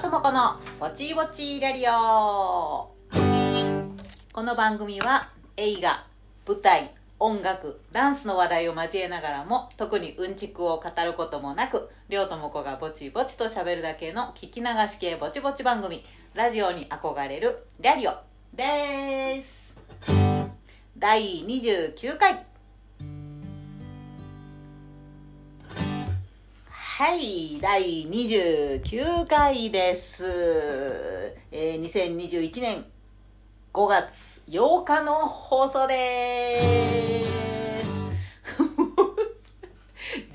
このぼちぼちラリオ。この番組は映画舞台音楽ダンスの話題を交えながらも特にうんちくを語ることもなくりょうともこがぼちぼちと喋るだけの聞き流し系ぼちぼち番組ラジオに憧れるラリオです。第29回。はい、第29回です。えー、2021年5月8日の放送です。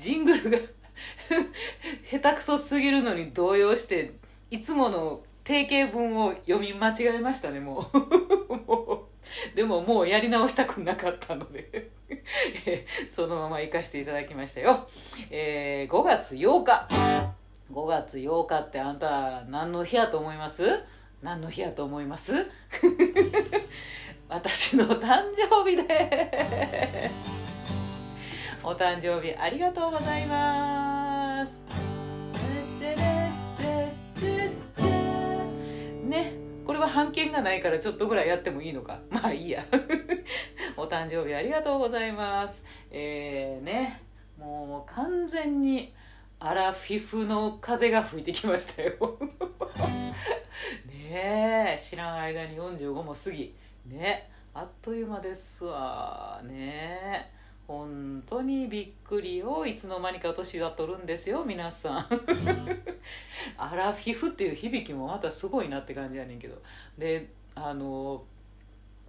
ジングルが下手くそすぎるのに動揺して、いつもの定型文を読み間違えましたね、もう。も う でももうやり直したくなかったので。そのまま行かせていただきましたよ。えー、5月8日。5月8日ってあんた何の日やと思います？何の日やと思います？私の誕生日で。お誕生日ありがとうございます。ね。これは版権がないからちょっとぐらいやってもいいのか。まあいいや。お誕生日ありがとうございます。えー、ね。もう完全にアラフィフの風が吹いてきましたよ。ねえ。知らん間に45も過ぎ。ね。あっという間ですわ。ね本当にびっくりをいつの間にか年は取るんですよ皆さん。アラフィフっていう響きもまたすごいなって感じやねんけど。であの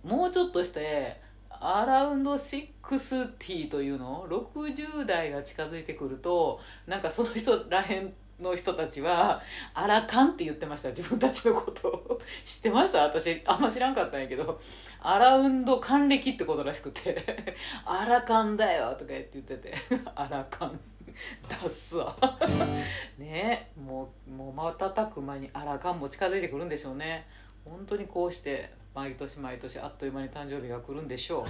もうちょっとしてアラウンド60というの？60代が近づいてくるとなんかその人らへんの人たちは「アラカン」って言ってました自分たちのことを。知ってました？私あんま知らんかったんやけど。アラウンド還暦ってことらしくて「アラカンだよ」とか言って言ってて「アラカン」出すわ。ね？もうもう瞬く間にアラカンも近づいてくるんでしょうね。本当にこうして毎年毎年あっという間に誕生日が来るんでしょう。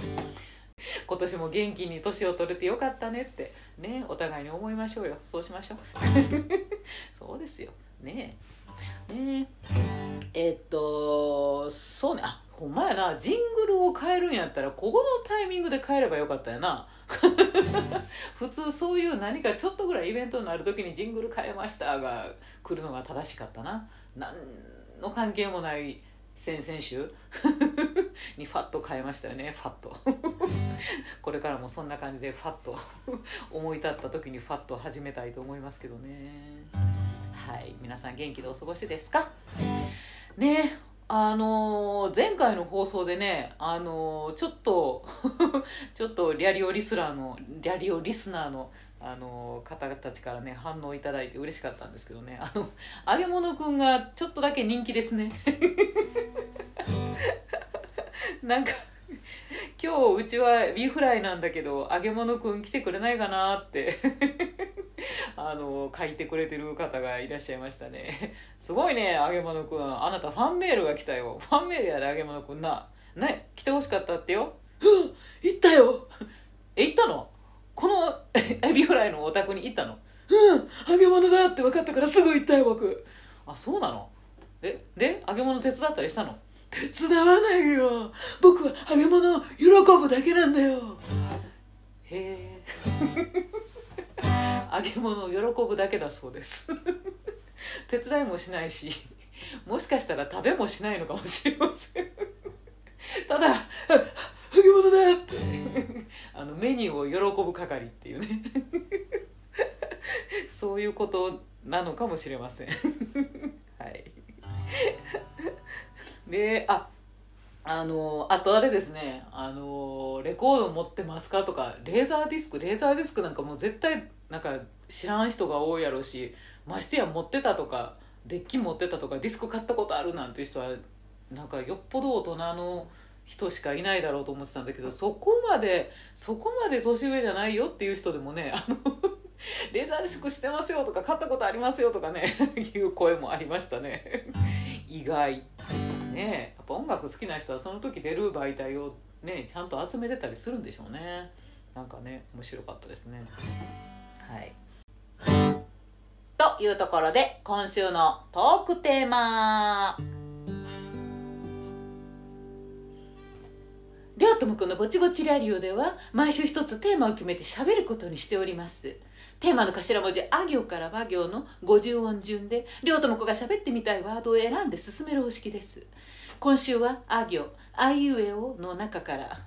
今年も元気に年を取れてよかったねってねお互いに思いましょうよ。そうしましょう。そうですよ。ね。えね。ええっとそうね。あほんまやな。ジングルを変えるんやったらここのタイミングで変えればよかったやな。普通そういう何かちょっとぐらいイベントになる時にジングル変えましたが来るのが正しかったな。何の関係もない先 々週？にファッと変えましたよねファッと これからもそんな感じでファッと思い立った時にファッと始めたいと思いますけどね。はい皆さん元気でお過ごしですか？ねあのー前回の放送でねあのーちょっとちょっとリャリオリスナーのリャリオリスナーのあの方たちからね反応いただいて嬉しかったんですけどね。あの揚げ物くんがちょっとだけ人気ですね。なんか今日うちはビーフライなんだけど揚げ物くん来てくれないかなって。あの書いてくれてる方がいらっしゃいましたね。すごいね揚げ物くん。あなたファンメールが来たよ。ファンメールやで揚げ物くんな。ね来てほしかったってよ。うん行ったよ。え行ったの？この エビフライのお宅に行ったの？うん揚げ物だって分かったからすぐ行ったよ僕。あそうなの？えで揚げ物手伝ったりしたの？手伝わないよ。僕は揚げ物を喜ぶだけなんだよ。へえ。揚げ物を喜ぶだけだそうです。手伝いもしないしもしかしたら食べもしないのかもしれません。ただあ揚げ物だって。あのメニューを喜ぶ係っていうね。そういうことなのかもしれません。はいでああのあとあれですねあのレコード持ってますかとかレーザーディスクレーザーディスクなんかもう絶対なんか知らん人が多いやろうしましてや持ってたとかデッキ持ってたとかディスク買ったことあるなんていう人はなんかよっぽど大人の人しかいないだろうと思ってたんだけどそこまでそこまで年上じゃないよっていう人でもねあのレーザーディスクしてますよとか買ったことありますよとかね いう声もありましたね。意外。ねやっぱ音楽好きな人はその時出る媒体をねちゃんと集めてたりするんでしょうね。なんかね面白かったですね。はい。とというところで今週のトークテーマりょうともくんのぼちぼちラリオでは毎週一つテーマを決めてしゃべることにしております。テーマの頭文字「あ行」から「和行」の五十音順でりょうともこが喋ってみたいワードを選んで進める方式です。今週は「あ行」「あいうえお」の中から。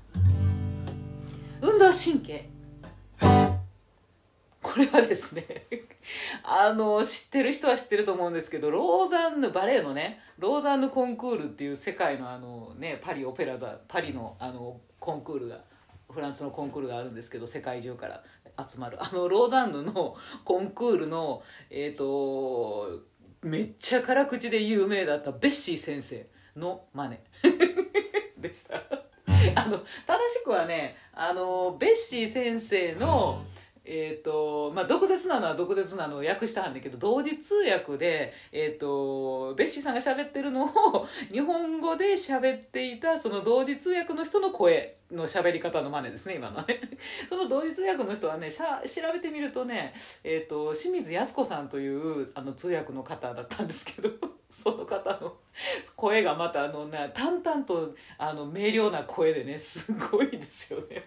運動神経。これはですねあの知ってる人は知ってると思うんですけどローザンヌバレエのねローザンヌコンクールっていう世界のあのねパリオペラ座パリのあのコンクールがフランスのコンクールがあるんですけど世界中から集まる。あのローザンヌのコンクールのえっ、ー、とめっちゃ辛口で有名だったベッシー先生の真似。でした。あの正しくはねあのベッシー先生の、えーとまあ、毒舌なのは毒舌なのを訳したんだけど同時通訳で、えーと、ベッシーさんが喋ってるのを 日本語で喋っていたその同時通訳の人の声の喋り方の真似ですね今のね その同時通訳の人はねしゃ調べてみるとね、えーと、清水靖子さんというあの通訳の方だったんですけど その方の声がまたあの、ね、淡々とあの明瞭な声でねすごいですよね。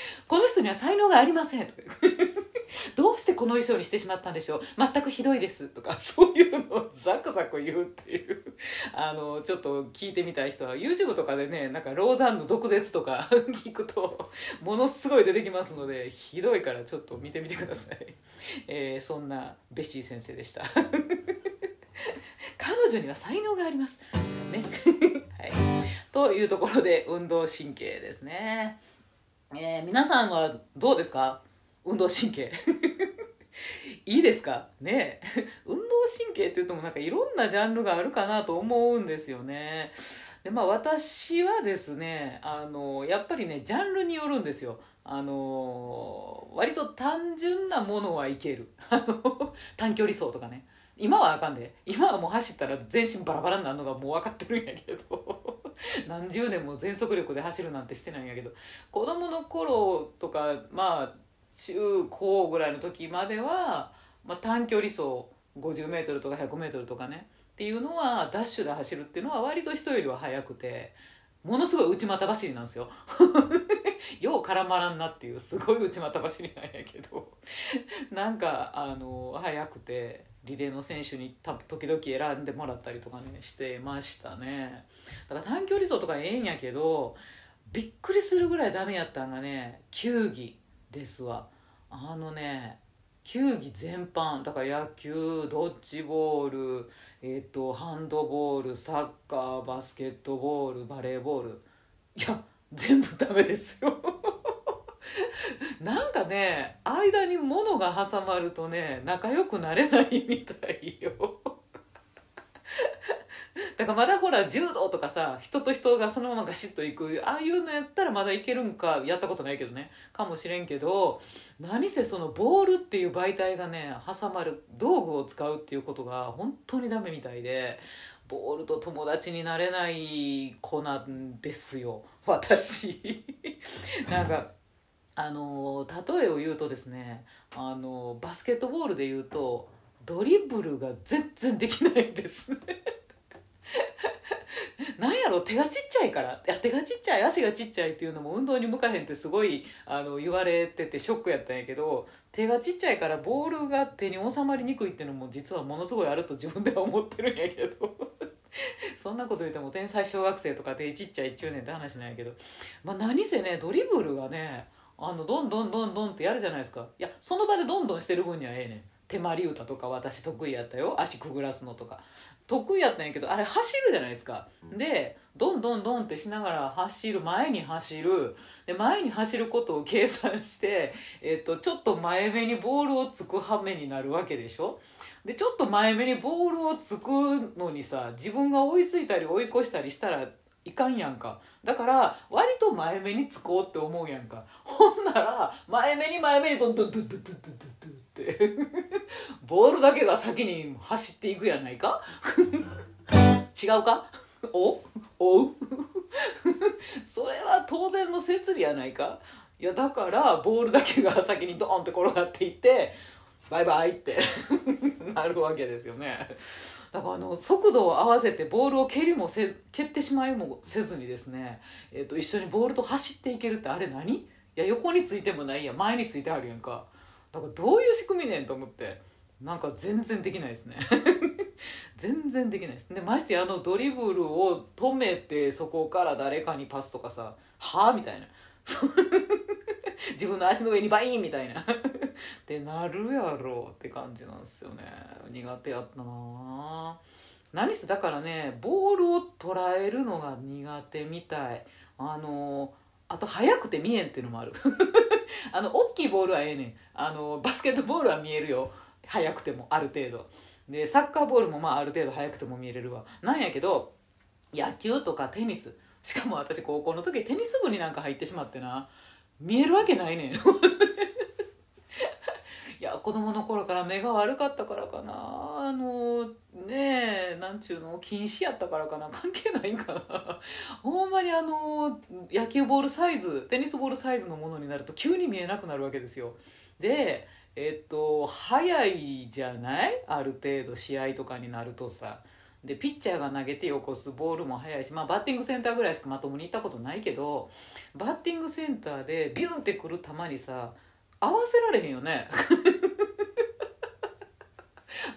この人には才能がありませんとか。どうしてこの衣装にしてしまったんでしょう。全くひどいです。とか そういうのをザクザク言うっていう。あのちょっと聞いてみたい人は YouTube とかでねなんかローザンの毒舌とか聞くとものすごい出てきますのでひどいからちょっと見てみてください、えー、そんなベッシー先生でした。彼女には才能があります。ね。はい。というところで運動神経ですね。えー、皆さんはどうですか？運動神経。いいですか？ね運動神経っていうともなんかいろんなジャンルがあるかなと思うんですよね。でまあ私はですねあのやっぱりねジャンルによるんですよ。あの割と単純なものはいける。短距離走とかね。今はあかんで。今はもう走ったら全身バラバラになるのがもう分かってるんやけど。何十年も全速力で走るなんてしてないんやけど。子供の頃とかまあ中高ぐらいの時までは、まあ、短距離走 50m とか 100m とかね。っていうのはダッシュで走るっていうのは割と人よりは速くてものすごい内股走りなんですよ。よう絡まらんなっていうすごい内股走りなんやけど。なんかあの速くて。リレーの選手に時々選んでもらったりとかねしてましたね。だから短距離走とかええんやけどびっくりするぐらいダメやったんがね球技ですわ。あのね球技全般。だから野球ドッジボール、えーと、ハンドボールサッカーバスケットボールバレーボール。いや全部ダメですよ。なんかね間に物が挟まるとね仲良くなれないみたいよ。だからまだほら柔道とかさ人と人がそのままガシッといくああいうのやったらまだいけるんかやったことないけどね。かもしれんけど何せそのボールっていう媒体がね挟まる道具を使うっていうことが本当にダメみたいでボールと友達になれない子なんですよ。私。なんかあの例えを言うとですねあのバスケットボールで言うとドリブルが全然できないんですね。なんやろ手がちっちゃいから。いや手がちっちゃい足がちっちゃいっていうのも運動に向かへんってすごいあの言われててショックやったんやけど手がちっちゃいからボールが手に収まりにくいっていうのも実はものすごいあると自分では思ってるんやけど。そんなこと言っても天才小学生とか手ちっちゃい中年って話なんやけど、まあ、何せねドリブルがねあのどんどんどんどんってやるじゃないですか。いやその場でどんどんしてる分にはええねん。手まり歌とか私得意やったよ。足くぐらすのとか。得意やったんやけどあれ走るじゃないですか、でどんどんどんってしながら走る前に走る。で前に走ることを計算して、えっと、ちょっと前目にボールをつく羽目になるわけでしょ。でちょっと前目にボールをつくのにさ自分が追いついたり追い越したりしたらいかんやんか。だから割と前目につこうって思うやんか。ほんなら前目に前目にどんどんドゥドゥドゥドゥドゥドゥってボールだけが先に走っていくやないか。違うか？お？お？うそれは当然の摂理やないか。いやだからボールだけが先にドーンって転がっていってバイバイってなるわけですよね。だからあの速度を合わせてボールを蹴りもせ蹴ってしまいもせずにですね、えー、と一緒にボールと走っていけるってあれ何？いや横についてもないや前についてあるやんか。だからどういう仕組みねんと思ってなんか全然できないですね。全然できないです。でましてやあのドリブルを止めてそこから誰かにパスとかさはあみたいな。自分の足の上にバインみたいな。ってなるやろって感じなんですよね。苦手やったな何せだからねボールを捉えるのが苦手みたい。あのあと速くて見えんっていうのもある。あの大きいボールはええねん。あのバスケットボールは見えるよ。速くてもある程度。でサッカーボールもまあある程度速くても見えれるわ。なんやけど野球とかテニス。しかも私高校の時テニス部になんか入ってしまってな。見えるわけないねん。いや子供の頃から目が悪かったからかな。あのねえなんちゅうの禁止やったからかな。関係ないんかなほんまにあの野球ボールサイズテニスボールサイズのものになると急に見えなくなるわけですよ。でえっと早いじゃない？ある程度試合とかになるとさ。でピッチャーが投げてよこすボールも速いし、まあ、バッティングセンターぐらいしかまともに行ったことないけどバッティングセンターでビュンってくる球にさ合わせられへんよね。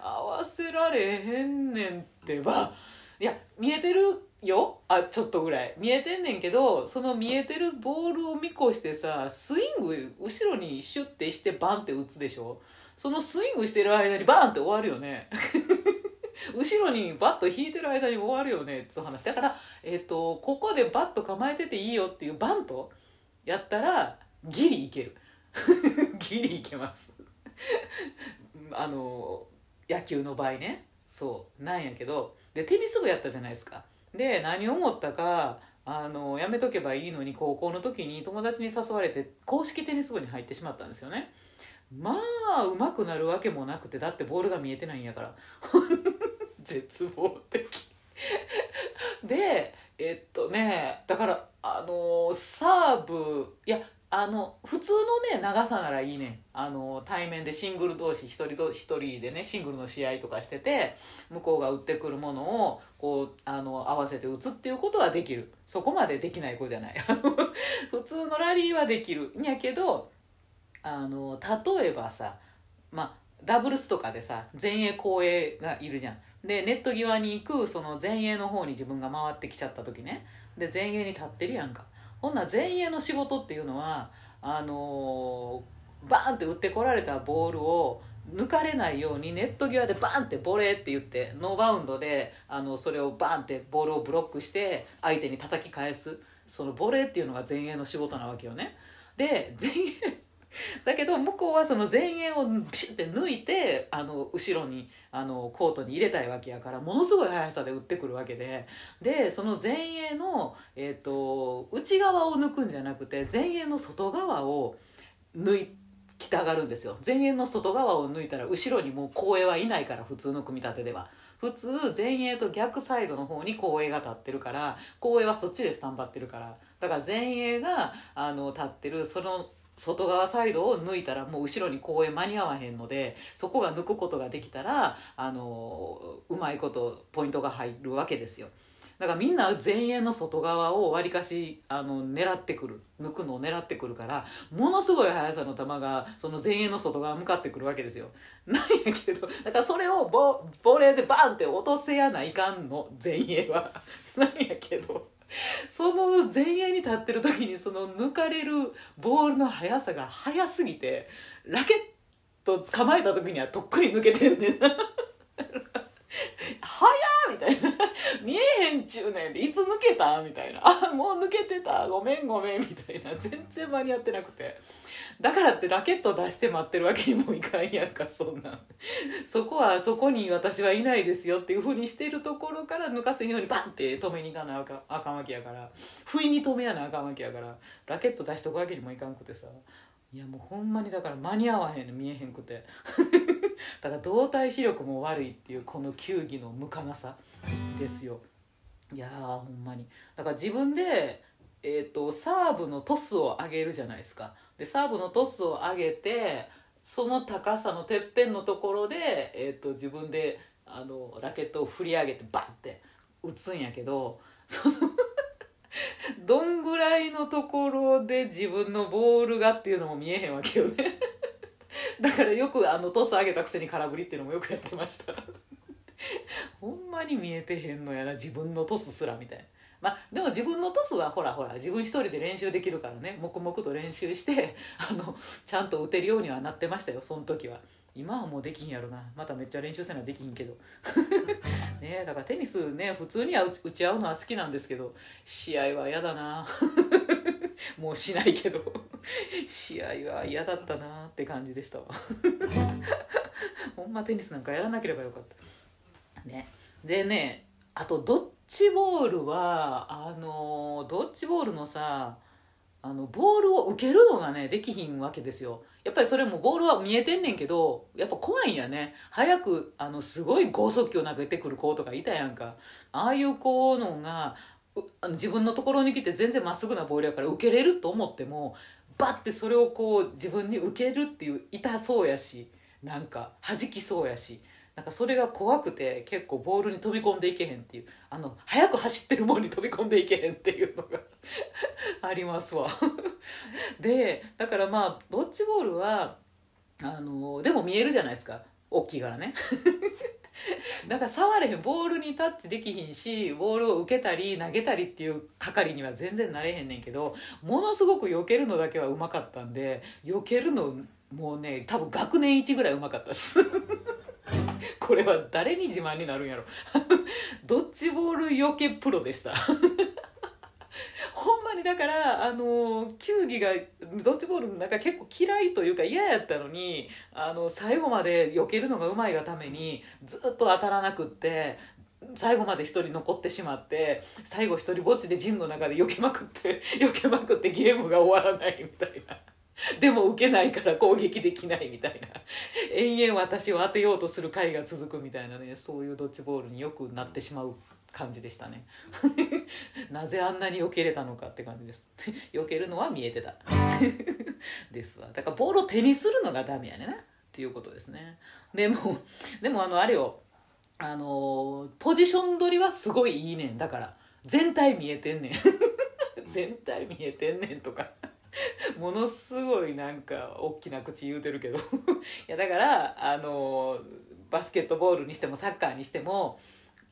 合わせられへんねんってば。いや見えてるよ？あちょっとぐらい。見えてんねんけどその見えてるボールを見越してさスイング後ろにシュッてしてバンって打つでしょ？そのスイングしてる間にバンって終わるよね。後ろにバット引いてる間に終わるよねっつう話。だから、えーと、ここでバット構えてていいよっていうバントやったらギリいける。ギリいけます。あの野球の場合ね。そう。なんやけどでテニス部やったじゃないですか。で何思ったかあのやめとけばいいのに高校の時に友達に誘われて公式テニス部に入ってしまったんですよね。まあうまくなるわけもなくてだってボールが見えてないんやから。絶望的。でえっとねだからあのサーブいやあの普通のね長さならいいねあの対面でシングル同士一人と一人でねシングルの試合とかしてて向こうが打ってくるものをこうあの合わせて打つっていうことはできる。そこまでできない子じゃない。普通のラリーはできる。んやけどあの例えばさまあダブルスとかでさ前衛後衛がいるじゃん。でネット際に行くその前衛の方に自分が回ってきちゃった時ね。で前衛に立ってるやんか。ほんなら前衛の仕事っていうのはあのー、バーンって打ってこられたボールを抜かれないようにネット際でバンってボレーって言ってノーバウンドであのそれをバンってボールをブロックして相手に叩き返す。そのボレーっていうのが前衛の仕事なわけよね。で前衛 だけど向こうはその前衛をピシッて抜いてあの後ろにあのコートに入れたいわけやからものすごい速さで打ってくるわけで。でその前衛の、えーと、内側を抜くんじゃなくて前衛の外側を抜いきたがるんですよ。前衛の外側を抜いたら後ろにもう後衛はいないから普通の組み立てでは。普通前衛と逆サイドの方に後衛が立ってるから後衛はそっちでスタンバってるから。だから前衛があの立ってるその外側サイドを抜いたらもう後ろに公園間に合わへんのでそこが抜くことができたらあのうまいことポイントが入るわけですよ。だからみんな前衛の外側をわりかしあの狙ってくる抜くのを狙ってくるからものすごい速さの球がその前衛の外側向かってくるわけですよ。なんやけどだからそれをボボレーでバンって落とせやないかんの前衛は。なんやけど。その前衛に立ってる時にその抜かれるボールの速さが速すぎてラケット構えた時にはとっくに抜けてんねんな。速 みたいな。見えへんちゅうねんでいつ抜けた？みたいな。あもう抜けてた。ごめんごめんみたいな。全然間に合ってなくて。だからってラケット出して待ってるわけにもいかんやんかそんな。そこはそこに私はいないですよっていうふうにしてるところから抜かせんようにバンって止めに行かなあかあかんわけやから。不意に止めやなあかんわけやから。ラケット出しとくわけにもいかんくてさ。いやもうほんまにだから間に合わへんの見えへんくて。だから動体視力も悪いっていうこの球技の向かなさですよ。いやほんまに。だから自分でえーと、サーブのトスを上げるじゃないですか。でサーブのトスを上げてその高さのてっぺんのところで、えー、と自分であのラケットを振り上げてバッて打つんやけどその どんぐらいのところで自分のボールがっていうのも見えへんわけよね。だからよくあのトス上げたくせに空振りっていうのもよくやってました。ほんまに見えてへんのやな自分のトスすらみたいな。まあでも自分のトスはほらほら自分一人で練習できるからね。黙々と練習して あのちゃんと打てるようにはなってましたよその時は。今はもうできひんやろな。まためっちゃ練習せなできひんけど。ねだからテニスね普通には打ち合うのは好きなんですけど試合は嫌だな。もうしないけど。試合は嫌だったなって感じでしたわ。ほんまテニスなんかやらなければよかった。ね。でねあとドッジボールはあのドッジボールのさあのボールを受けるのがねできひんわけですよ。やっぱりそれもボールは見えてんねんけどやっぱ怖いんやね。早くあのすごい剛速球投げてくる子とかいたやんか。ああいう子のがあの自分のところに来て全然まっすぐなボールやから受けれると思ってもバッてそれをこう自分に受けるっていう痛そうやしなんか弾きそうやしなんかそれが怖くて結構ボールに飛び込んでいけへんっていうあの速く走ってるもんに飛び込んでいけへんっていうのが ありますわ。でだからまあドッジボールはあのでも見えるじゃないですか。大きいからね。だから触れへんボールにタッチできひんしボールを受けたり投げたりっていう係には全然なれへんねんけどものすごく避けるのだけはうまかったんで避けるのもうね多分学年一ぐらいうまかったです。これは誰に自慢になるんやろ。ドッジボールよけプロでした？にだからあの球技がドッジボールの中結構嫌いというか嫌やったのにあの最後まで避けるのがうまいがためにずっと当たらなくって最後まで一人残ってしまって最後一人ぼっちで陣の中で避けまくって 避けまくってゲームが終わらないみたいな。でも受けないから攻撃できないみたいな延々私を当てようとする回が続くみたいなねそういうドッジボールによくなってしまう感じでしたね。なぜあんなに避けれたのかって感じです。避けるのは見えてた。ですわ。だからボールを手にするのがダメやねな。っていうことですね。でもでもあのあれよ。あのポジション取りはすごいいいねん。だから全体見えてんねん。全体見えてんねんとか。ものすごいなんか大きな口言うてるけど。いやだからあのバスケットボールにしてもサッカーにしても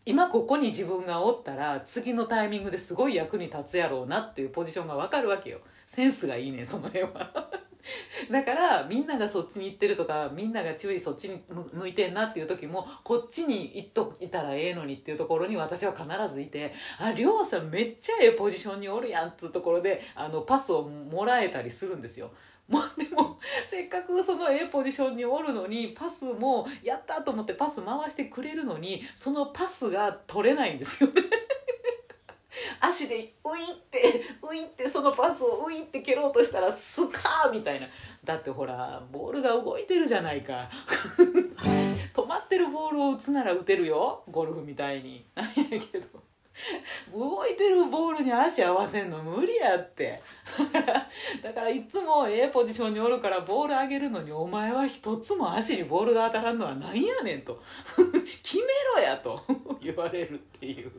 今ここに自分がおったら次のタイミングですごい役に立つやろうなっていうポジションが分かるわけよセンスがいいねその辺は だからみんながそっちに行ってるとかみんなが注意そっちに向いてんなっていう時もこっちに行っといたらええのにっていうところに私は必ずいて「あ亮さんめっちゃええポジションにおるやん」っつうところであのパスをもらえたりするんですよ。もうでもせっかくその A ポジションにおるのにパスもやったと思ってパス回してくれるのにそのパスが取れないんですよね。足でウイってウイってそのパスをウイって蹴ろうとしたらスカーみたいな。だってほらボールが動いてるじゃないか。止まってるボールを打つなら打てるよ。ゴルフみたいに。なんやけど。動いてるボールに足合わせんの無理やって。だからいつもええポジションにおるからボール上げるのにお前は一つも足にボールが当たらんのはなんやねんと。決めろやと 言われるっていう。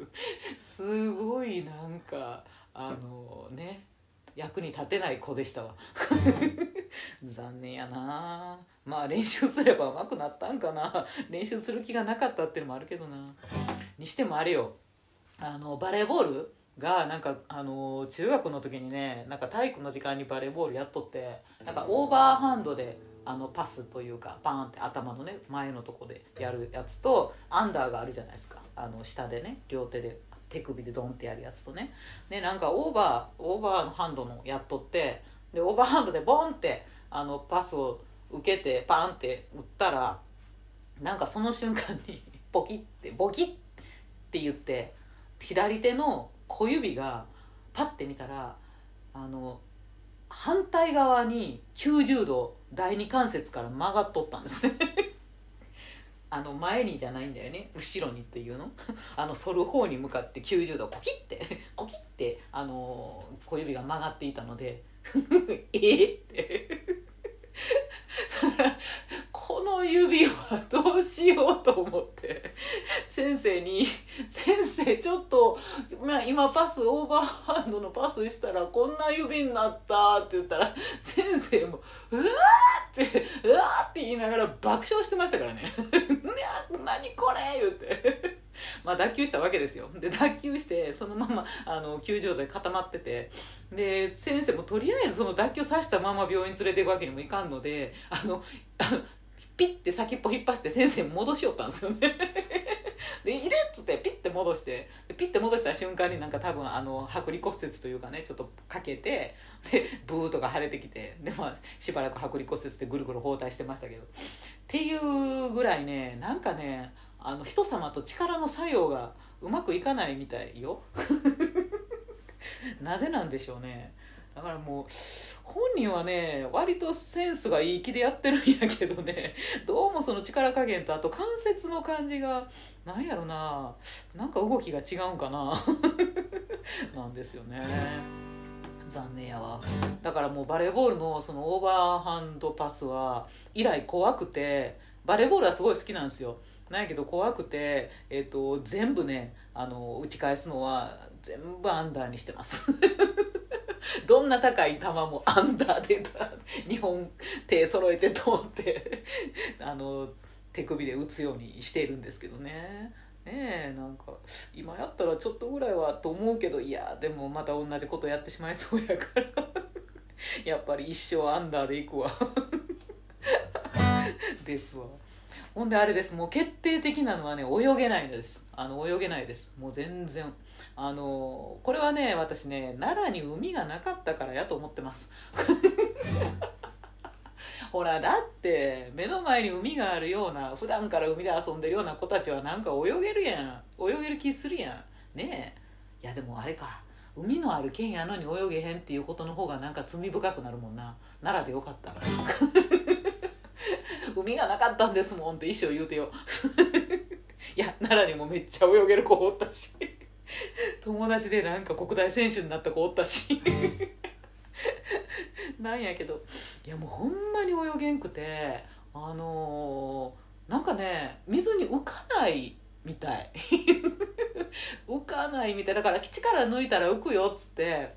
すごいなんかあのね役に立てない子でしたわ。残念やな。まあ練習すれば上手くなったんかな。練習する気がなかったっていうのもあるけどな。にしてもあれよ。あのバレーボールがなんかあの中学の時にねなんか体育の時間にバレーボールやっとってなんかオーバーハンドであのパスというかバーンって頭のね前のとこでやるやつとアンダーがあるじゃないですか。あの下でね両手で手首でドンってやるやつとね。でなんかオーバーオーバーハンドのやっとってでオーバーハンドでボンってあのパスを受けてパンって打ったらなんかその瞬間にポキってボキッって言って左手の小指がパッて見たらあの反対側に90度第二関節から曲がっとったんです。ね あの前にじゃないんだよね。後ろにっていうの。あの反る方に向かって90度コキッて コキッてあの小指が曲がっていたのでええって。の指はどうしようと思って先生に「先生ちょっと、まあ、今パスオーバーハンドのパスしたらこんな指になった」って言ったら先生も「うわ!」って「うわ!」って言いながら爆笑してましたからね「何これ!」言うて。まあ脱臼したわけですよで脱臼してそのままあの球場で固まっててで先生もとりあえずその脱臼させたまま病院連れていくわけにもいかんのであのあのピッて先っぽ引っ張って先生戻しよったんですよね。で「いで!」っつってピッて戻してピッて戻した瞬間になんか多分あの剥離骨折というかねちょっとかけてでブーとか腫れてきてで、まあ、しばらく剥離骨折でぐるぐる包帯してましたけど。っていうぐらいねなんかねあの人様と力の作用がうまくいかないみたいよ。なぜなんでしょうね。だからもう本人はね割とセンスがいい気でやってるんやけどねどうもその力加減とあと関節の感じがなんやろななんか動きが違うんかな なんですよね。残念やわ。だからもうバレーボールのそのオーバーハンドパスは以来怖くてバレーボールはすごい好きなんですよ。なんやけど怖くて、えーと、全部ねあの打ち返すのは全部アンダーにしてますどんな高い球もアンダーで2本手揃えて通ってあの手首で打つようにしているんですけどね。ねえなんか今やったらちょっとぐらいはと思うけどいやでもまた同じことやってしまいそうやからやっぱり一生アンダーでいくわですわ。ほんであれです。もう決定的なのはね泳げないです。あの泳げないです。もう全然。あのこれはね私ね奈良に海がなかったからやと思ってます。ほらだって目の前に海があるような普段から海で遊んでるような子たちはなんか泳げるやん。泳げる気するやん。ねえ。いやでもあれか。海のある県やのに泳げへんっていうことの方がなんか罪深くなるもんな。奈良でよかった。海がなかったんですもんって一生言うてよ。いや奈良にもめっちゃ泳げる子おったし。友達でなんか国大選手になった子おったし。なんやけど。いやもうほんまに泳げんくてあのー、なんかね水に浮かないみたい。浮かないみたい。だから力抜いたら浮くよっつって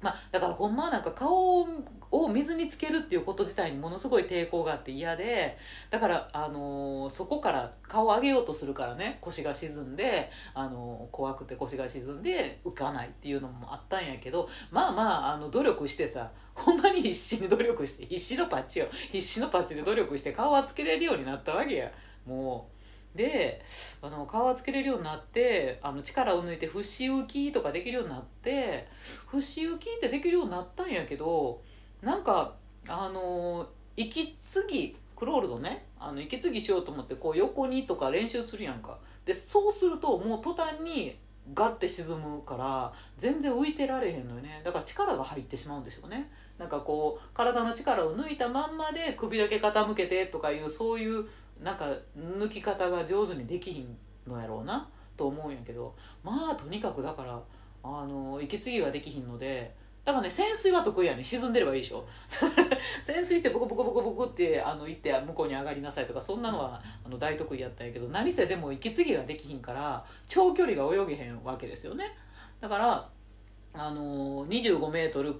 まあ、だからほんまなんか顔を水につけるっていうこと自体にものすごい抵抗があって嫌でだから、あのー、そこから顔を上げようとするからね腰が沈んで、あのー、怖くて腰が沈んで浮かないっていうのもあったんやけどまあまああの努力してさほんまに必死に努力して必死のパッチを必死のパッチで努力して顔はつけれるようになったわけやもう。であの皮つけれるようになってあの力を抜いて節浮きとかできるようになって節浮きってできるようになったんやけどなんかあの息継ぎクロールドねあの息継ぎしようと思ってこう横にとか練習するやんか。でそうするともう途端にガッて沈むから全然浮いてられへんのよね。だから力が入ってしまうんですよね。なんかこう体の力を抜いたまんまで首だけ傾けてとかいうそういうなんか抜き方が上手にできひんのやろうなと思うんやけどまあとにかくだからあの息継ぎができひんのでだからね潜水は得意やね沈んでればいいでしょ。潜水してブクブクブクブクってあの行って向こうに上がりなさいとかそんなのはあの大得意やったんやけど何せでも息継ぎができひんから長距離が泳げへんわけですよね。だからあの25メートル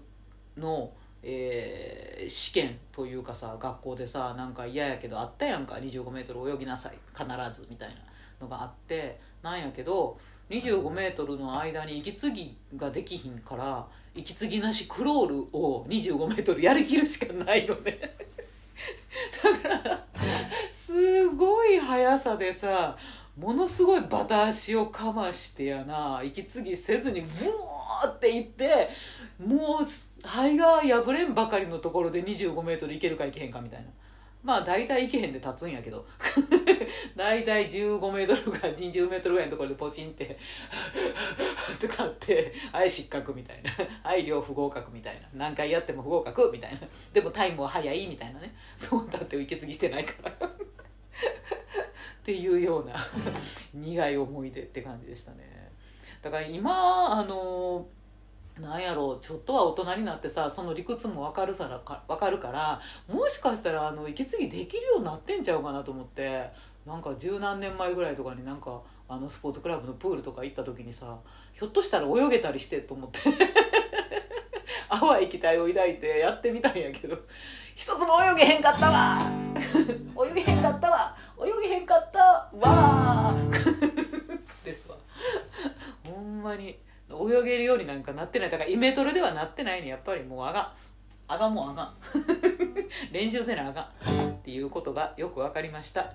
のえー、試験というかさ学校でさなんか嫌やけどあったやんか。25m 泳ぎなさい。必ずみたいなのがあって。なんやけど 25m の間に息継ぎができひんから息継ぎなしクロールを 25m やりきるしかないのね。だからすごい速さでさものすごいバタ足をかましてやな。息継ぎせずにブワーっていってもう肺が破れんばかりのところで2 5メートルいけるかいけへんかみたいな。まあ大体いけへんで立つんやけど。大体1 5メートルか20メートルぐらいのところでポチンって って立ってはい失格みたいな。はい両不合格みたいな。何回やっても不合格みたいな。でもタイムは速いみたいなね。そうだって受け継ぎしてないから。っていうような苦い思い出って感じでしたね。だから今あのなんやろうちょっとは大人になってさその理屈も分かるさらか分かるからもしかしたらあの息継ぎできるようになってんちゃうかなと思ってなんか十何年前ぐらいとかになんかあのスポーツクラブのプールとか行った時にさひょっとしたら泳げたりしてと思って。淡い期待を抱いてやってみたんやけど一つも 泳げへんかったわ!泳げへんかったわ!泳げへんかったわ!ですわ。ほんまに。泳げるようになんかなってない。だからイメトレではなってないね。やっぱりもうあがあがもうあが 練習せなあがっていうことがよく分かりました。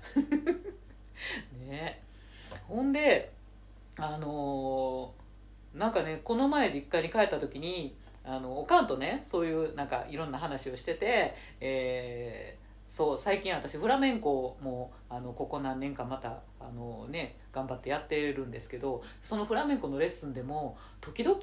ね。ほんであのーなんかねこの前実家に帰った時にあのおかんとねそういうなんかいろんな話をしてて、えそう最近私フラメンコもあのここ何年かまたあの、ね、頑張ってやってるんですけどそのフラメンコのレッスンでも時々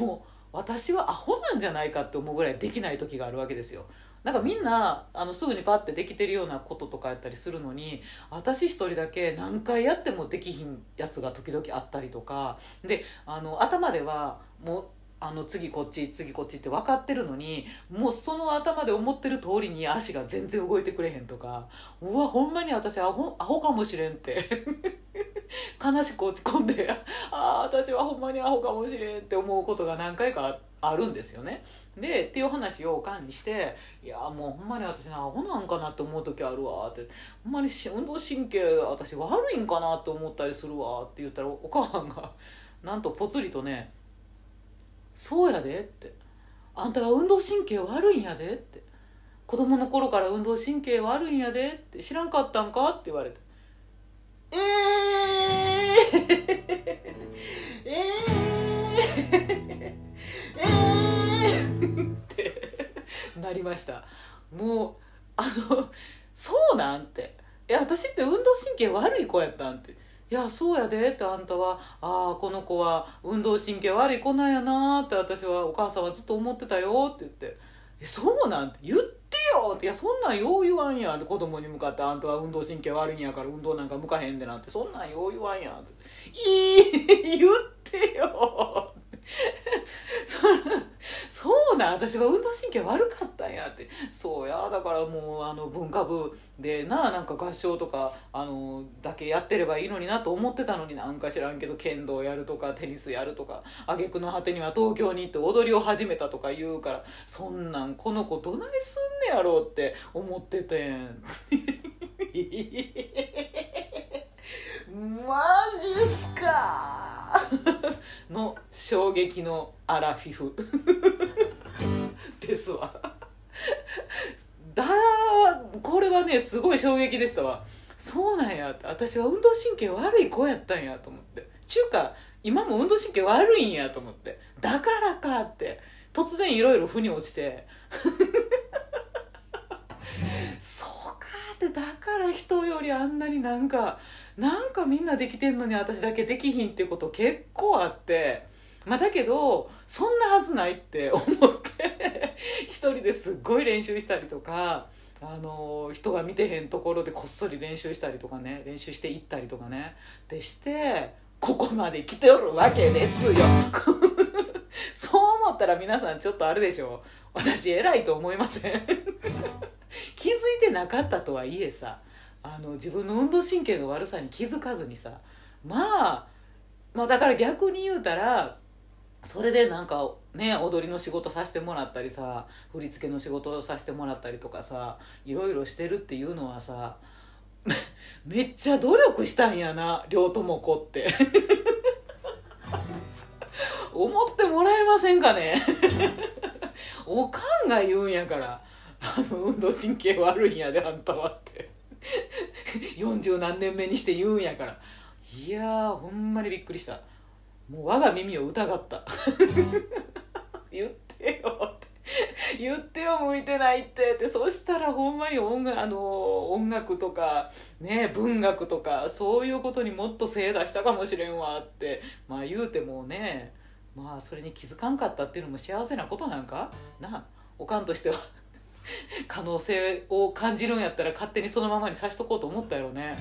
もう私はアホなんじゃないかって思うぐらいできない時があるわけですよ。なんかみんなあのすぐにパッてできてるようなこととかやったりするのに私一人だけ何回やってもできひんやつが時々あったりとかであの頭ではもうあの次こっち次こっちって分かってるのにもうその頭で思ってる通りに足が全然動いてくれへんとか。うわほんまに私アホアホかもしれんって。悲しく落ち込んでああ私はほんまにアホかもしれんって思うことが何回かあるんですよね。でっていう話をおかんにして「いやもうほんまに私アホなんかなって思う時あるわ」って「ほんまに運動神経私悪いんかなって思ったりするわ」って言ったらお母さんがなんとぽつりとね「そうやで」って「あんたは運動神経悪いんやで」って「子供の頃から運動神経悪いんやで」って「知らんかったんか?」って言われて「えー、えー、えー、ってなりました。もうあのそうなんて。え私って運動神経悪い子やったんって。いやそうやでってあんたはああこの子は運動神経悪い子なんやなって私はお母さんはずっと思ってたよって言ってえそうなん？て言ってよ！っていやそんなんよう言わんやって子供に向かってあんたは運動神経悪いんやから運動なんか向かへんでなんてそんなんよう言わんやんっていい！言ってよ。そ そうなん私は運動神経悪かったんやってそうやだからもうあの文化部でななんか合唱とかあのだけやってればいいのになと思ってたのになんか知らんけど剣道やるとかテニスやるとか挙句の果てには東京に行って踊りを始めたとか言うからそんなんこの子どないすんねやろうって思っててん。マジっすか？の衝撃のアラフィフ。ですわ。だこれはねすごい衝撃でしたわ。そうなんや。って私は運動神経悪い子やったんやと思って。ちゅうか今も運動神経悪いんやと思って。だからかって。突然いろいろ腑に落ちて。そ うってだから人よりあんなになんかなんかみんなできてんのに私だけできひんっていうこと結構あってまあだけどそんなはずないって 思って一人ですっごい練習したりとかあの人が見てへんところでこっそり練習したりとかね練習していったりとかねでしてここまで来ておるわけですよ。そう思ったら皆さんちょっとあれでしょ私偉いと思いません。気づいてなかったとはいえさあの自分の運動神経の悪さに気づかずにさまあまあだから逆に言うたらそれでなんかね踊りの仕事させてもらったりさ振り付けの仕事をさせてもらったりとかさいろいろしてるっていうのはさ めっちゃ努力したんやな両友子って。思ってもらえませんかね？おかんが言うんやから。あの運動神経悪いんやであんたはって。40何年目にして言うんやから。いやーほんまにびっくりした。もう我が耳を疑った。言ってよって。言ってよ向いてないって。ってそしたらほんまに音楽あの音楽とかね文学とかそういうことにもっと精出したかもしれんわって。まあ言うてもねまあそれに気づかんかったっていうのも幸せなことなんか？なおかんとしては。可能性を感じるんやったら勝手にそのままにさしとこうと思ったやろね。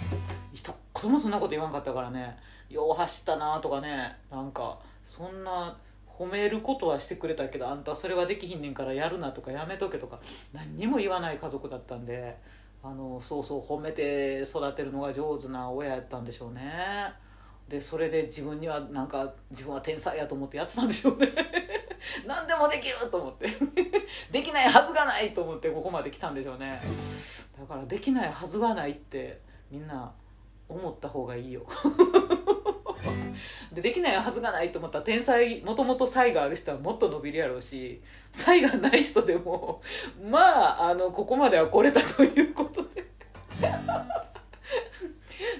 一言もそんなこと言わんかったからね。よう走ったなとかね。なんかそんな褒めることはしてくれたけどあんたそれはできひんねんからやるなとかやめとけとか。何にも言わない家族だったんであのそうそう褒めて育てるのが上手な親やったんでしょうね。でそれで自分にはなんか自分は天才やと思ってやってたんでしょうね。何でもできると思って。できないはずがないと思ってここまで来たんでしょうね。だからできないはずがないってみんな思った方がいいよ。でできないはずがないと思ったら天才もともと才がある人はもっと伸びるやろうし才がない人でもまああのここまでは来れたということで。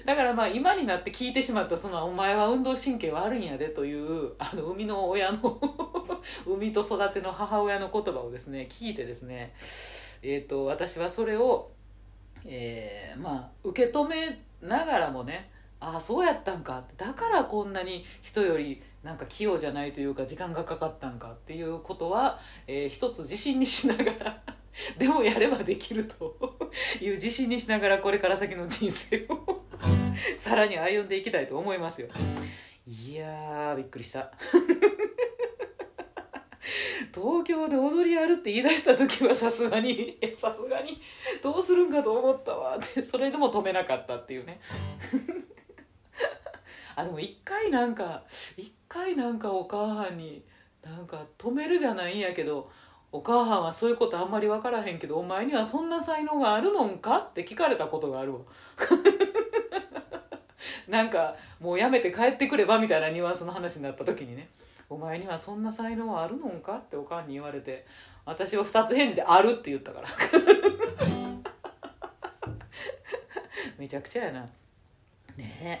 だからまあ今になって聞いてしまったその「お前は運動神経悪いんやで」というあの生みの親の 生みと育ての母親の言葉をですね聞いてですね。えーと、私はそれを、えー、まあ受け止めながらもねああそうやったんかだからこんなに人よりなんか器用じゃないというか時間がかかったんかっていうことは、えー、一つ自信にしながら でもやればできるという自信にしながらこれから先の人生を さらに歩んでいきたいと思いますよ。いやびっくりした。東京で踊りやるって言い出した時はさすがにさすがにどうするんかと思ったわ。ってそれでも止めなかったっていうね。あでも一回なんか一回なんかお母さんになんか止めるじゃないんやけどお母さんはそういうことあんまり分からへんけどお前にはそんな才能があるのんかって聞かれたことがあるわ。なんかもうやめて帰ってくればみたいなニュアンスの話になった時にねお前にはそんな才能はあるのんか?」っておかんに言われて私は二つ返事で「ある」って言ったから。めちゃくちゃやな。ねえ。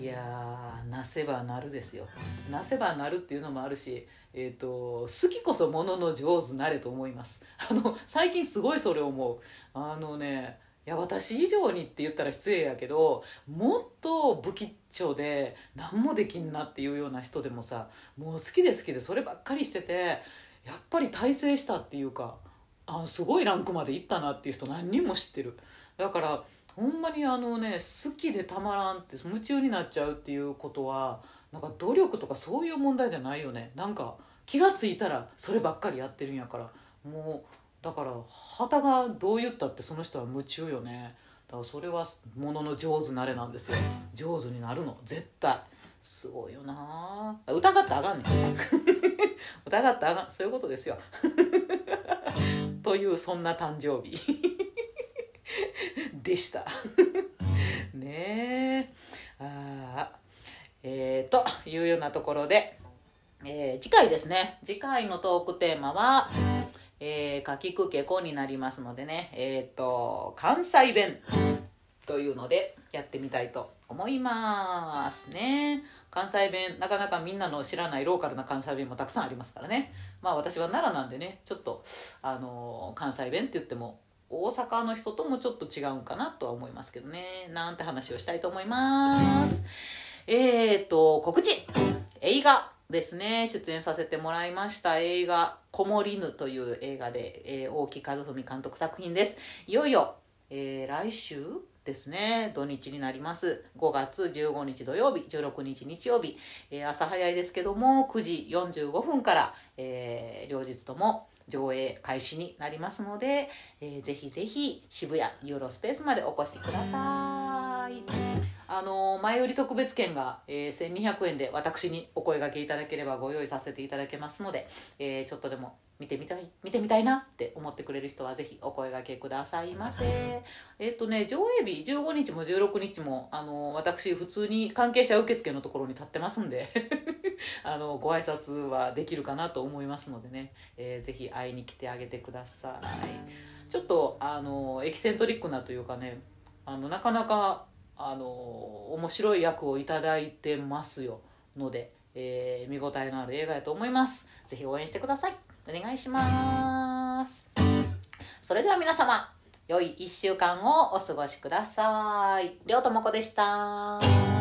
いやなせばなるですよ。なせばなるっていうのもあるしえーと、好きこそものの上手なれと思います。あの最近すごいそれ思う。あのねいや私以上にって言ったら失礼やけどもっと不吉祥で何もできんなっていうような人でもさもう好きで好きでそればっかりしててやっぱり大成したっていうかあすごいランクまでいったなっていう人何人も知ってる。だからほんまにあのね好きでたまらんって夢中になっちゃうっていうことはなんか努力とかそういう問題じゃないよね。なんか気が付いたらそればっかりやってるんやから。もうだから旗がどう言ったってその人は夢中よね。だからそれはものの上手なれなんですよ。上手になるの。絶対。すごいよな。疑ってあかんねん。疑ってあかん。そういうことですよ。というそんな誕生日。でした。ねえ。あえー、というようなところで、えー、次回ですね。次回のトークテーマはえー、かきくけこになりますのでね、えっ、ー、と、関西弁というのでやってみたいと思いますね。関西弁、なかなかみんなの知らないローカルな関西弁もたくさんありますからね。まあ私は奈良なんでね、ちょっと、あの関西弁って言っても、大阪の人ともちょっと違うんかなとは思いますけどね。なんて話をしたいと思います。えっ、ー、と、告知。映画ですね。出演させてもらいました。映画「こもりぬ」という映画で、えー、大木和文監督作品です。いよいよ、えー、来週ですね。土日になります。5月15日土曜日16日日曜日、えー、朝早いですけども9時45分から、えー、両日とも上映開始になりますので、えー、ぜひぜひ渋谷ユーロスペースまでお越しください。あの前売り特別券が、えー、1200円で私にお声がけいただければご用意させていただけますので、えー、ちょっとでも見てみたい見てみたいなって思ってくれる人はぜひお声がけくださいませ。えっ、とね上映日15日も16日もあの私普通に関係者受付のところに立ってますんで あのご挨拶はできるかなと思いますのでね、えー、ぜひ会いに来てあげてください。ちょっとあのエキセントリックなというかねあのなかなかあの面白い役をいただいてますよので、えー、見応えのある映画やと思います是非応援してくださいお願いしますそれでは皆様良い1週間をお過ごしください。りょうともこでした。